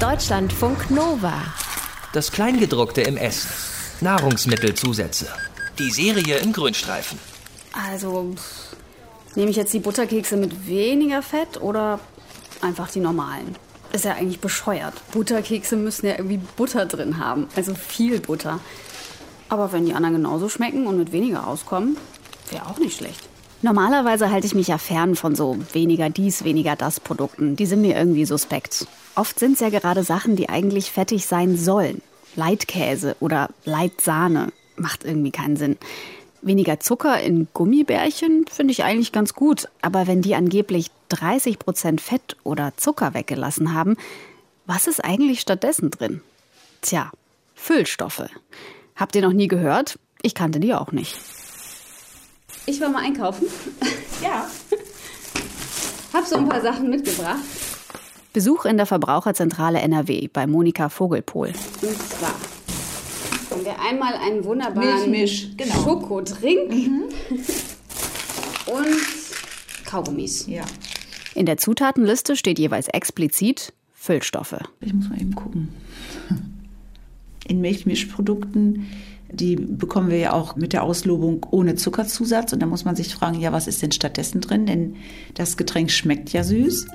Deutschlandfunk Nova. Das Kleingedruckte im Essen. Nahrungsmittelzusätze. Die Serie im Grünstreifen. Also, nehme ich jetzt die Butterkekse mit weniger Fett oder einfach die normalen? Ist ja eigentlich bescheuert. Butterkekse müssen ja irgendwie Butter drin haben. Also viel Butter. Aber wenn die anderen genauso schmecken und mit weniger auskommen, wäre auch nicht schlecht. Normalerweise halte ich mich ja fern von so weniger dies, weniger das Produkten. Die sind mir irgendwie suspekt. Oft sind es ja gerade Sachen, die eigentlich fettig sein sollen. Leitkäse oder Leitsahne. Macht irgendwie keinen Sinn. Weniger Zucker in Gummibärchen finde ich eigentlich ganz gut. Aber wenn die angeblich 30 Prozent Fett oder Zucker weggelassen haben, was ist eigentlich stattdessen drin? Tja, Füllstoffe. Habt ihr noch nie gehört? Ich kannte die auch nicht. Ich war mal einkaufen. Ja. Hab so ein paar Sachen mitgebracht. Besuch in der Verbraucherzentrale NRW bei Monika Vogelpohl. Und zwar haben wir einmal einen wunderbaren Milchmisch, genau. Schokodrink und Kaugummis. Ja. In der Zutatenliste steht jeweils explizit Füllstoffe. Ich muss mal eben gucken. In Milchmischprodukten, die bekommen wir ja auch mit der Auslobung ohne Zuckerzusatz. Und da muss man sich fragen, ja, was ist denn stattdessen drin? Denn das Getränk schmeckt ja süß.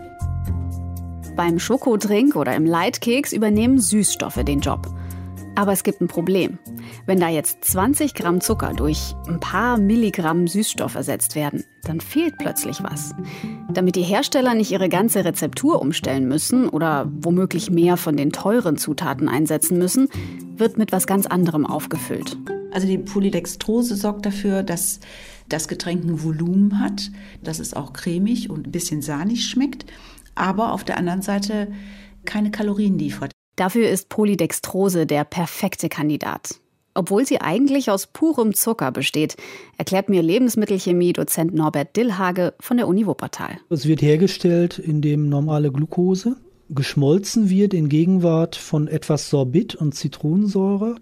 Beim Schokodrink oder im Leitkeks übernehmen Süßstoffe den Job. Aber es gibt ein Problem. Wenn da jetzt 20 Gramm Zucker durch ein paar Milligramm Süßstoff ersetzt werden, dann fehlt plötzlich was. Damit die Hersteller nicht ihre ganze Rezeptur umstellen müssen oder womöglich mehr von den teuren Zutaten einsetzen müssen, wird mit was ganz anderem aufgefüllt. Also die Polydextrose sorgt dafür, dass das Getränk ein Volumen hat, dass es auch cremig und ein bisschen sahnig schmeckt, aber auf der anderen Seite keine Kalorien liefert. Dafür ist Polydextrose der perfekte Kandidat. Obwohl sie eigentlich aus purem Zucker besteht, erklärt mir Lebensmittelchemie-Dozent Norbert Dillhage von der Uni Wuppertal. Es wird hergestellt, indem normale Glucose geschmolzen wird in Gegenwart von etwas Sorbit und Zitronensäure.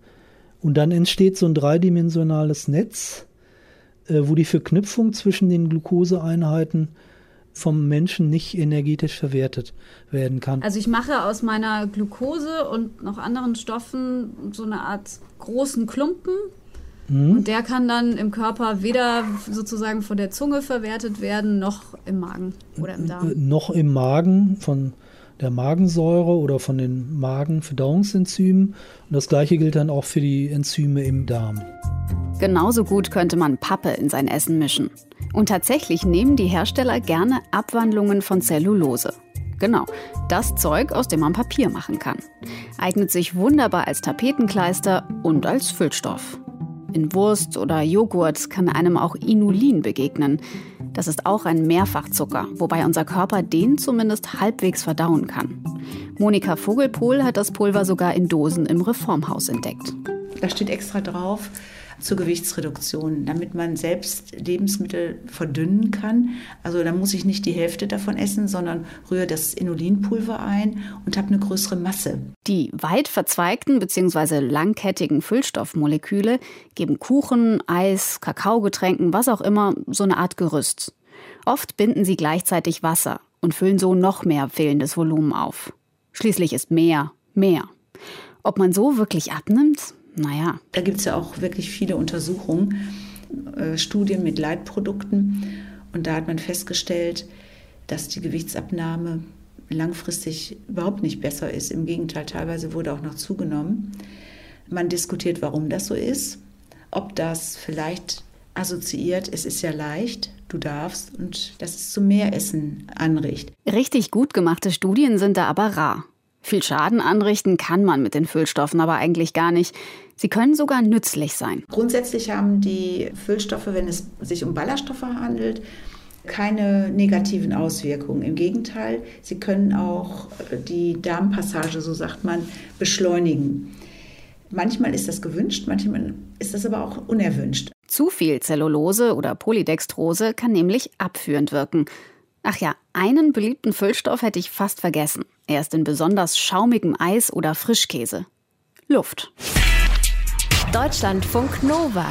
Und dann entsteht so ein dreidimensionales Netz, äh, wo die Verknüpfung zwischen den Glukoseeinheiten vom Menschen nicht energetisch verwertet werden kann. Also ich mache aus meiner Glucose und noch anderen Stoffen so eine Art großen Klumpen. Mhm. Und der kann dann im Körper weder sozusagen von der Zunge verwertet werden, noch im Magen oder im Darm. Noch im Magen von der Magensäure oder von den Magenverdauungsenzymen. Und das gleiche gilt dann auch für die Enzyme im Darm. Genauso gut könnte man Pappe in sein Essen mischen. Und tatsächlich nehmen die Hersteller gerne Abwandlungen von Zellulose. Genau, das Zeug, aus dem man Papier machen kann. Eignet sich wunderbar als Tapetenkleister und als Füllstoff. In Wurst oder Joghurt kann einem auch Inulin begegnen. Das ist auch ein Mehrfachzucker, wobei unser Körper den zumindest halbwegs verdauen kann. Monika Vogelpohl hat das Pulver sogar in Dosen im Reformhaus entdeckt. Da steht extra drauf, zur Gewichtsreduktion, damit man selbst Lebensmittel verdünnen kann. Also da muss ich nicht die Hälfte davon essen, sondern rühre das Inulinpulver ein und habe eine größere Masse. Die weit verzweigten bzw. langkettigen Füllstoffmoleküle geben Kuchen, Eis, Kakaogetränken, was auch immer, so eine Art Gerüst. Oft binden sie gleichzeitig Wasser und füllen so noch mehr fehlendes Volumen auf. Schließlich ist mehr mehr. Ob man so wirklich abnimmt? Naja. Da gibt es ja auch wirklich viele Untersuchungen, äh, Studien mit Leitprodukten. Und da hat man festgestellt, dass die Gewichtsabnahme langfristig überhaupt nicht besser ist. Im Gegenteil, teilweise wurde auch noch zugenommen. Man diskutiert, warum das so ist. Ob das vielleicht assoziiert, es ist ja leicht, du darfst und dass es zu mehr Essen anregt. Richtig gut gemachte Studien sind da aber rar. Viel Schaden anrichten kann man mit den Füllstoffen aber eigentlich gar nicht. Sie können sogar nützlich sein. Grundsätzlich haben die Füllstoffe, wenn es sich um Ballaststoffe handelt, keine negativen Auswirkungen. Im Gegenteil, sie können auch die Darmpassage, so sagt man, beschleunigen. Manchmal ist das gewünscht, manchmal ist das aber auch unerwünscht. Zu viel Zellulose oder Polydextrose kann nämlich abführend wirken. Ach ja, einen beliebten Füllstoff hätte ich fast vergessen. Er ist in besonders schaumigem Eis oder Frischkäse. Luft. Deutschlandfunk Nova.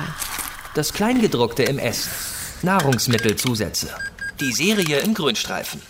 Das Kleingedruckte im Essen. Nahrungsmittelzusätze. Die Serie im Grünstreifen.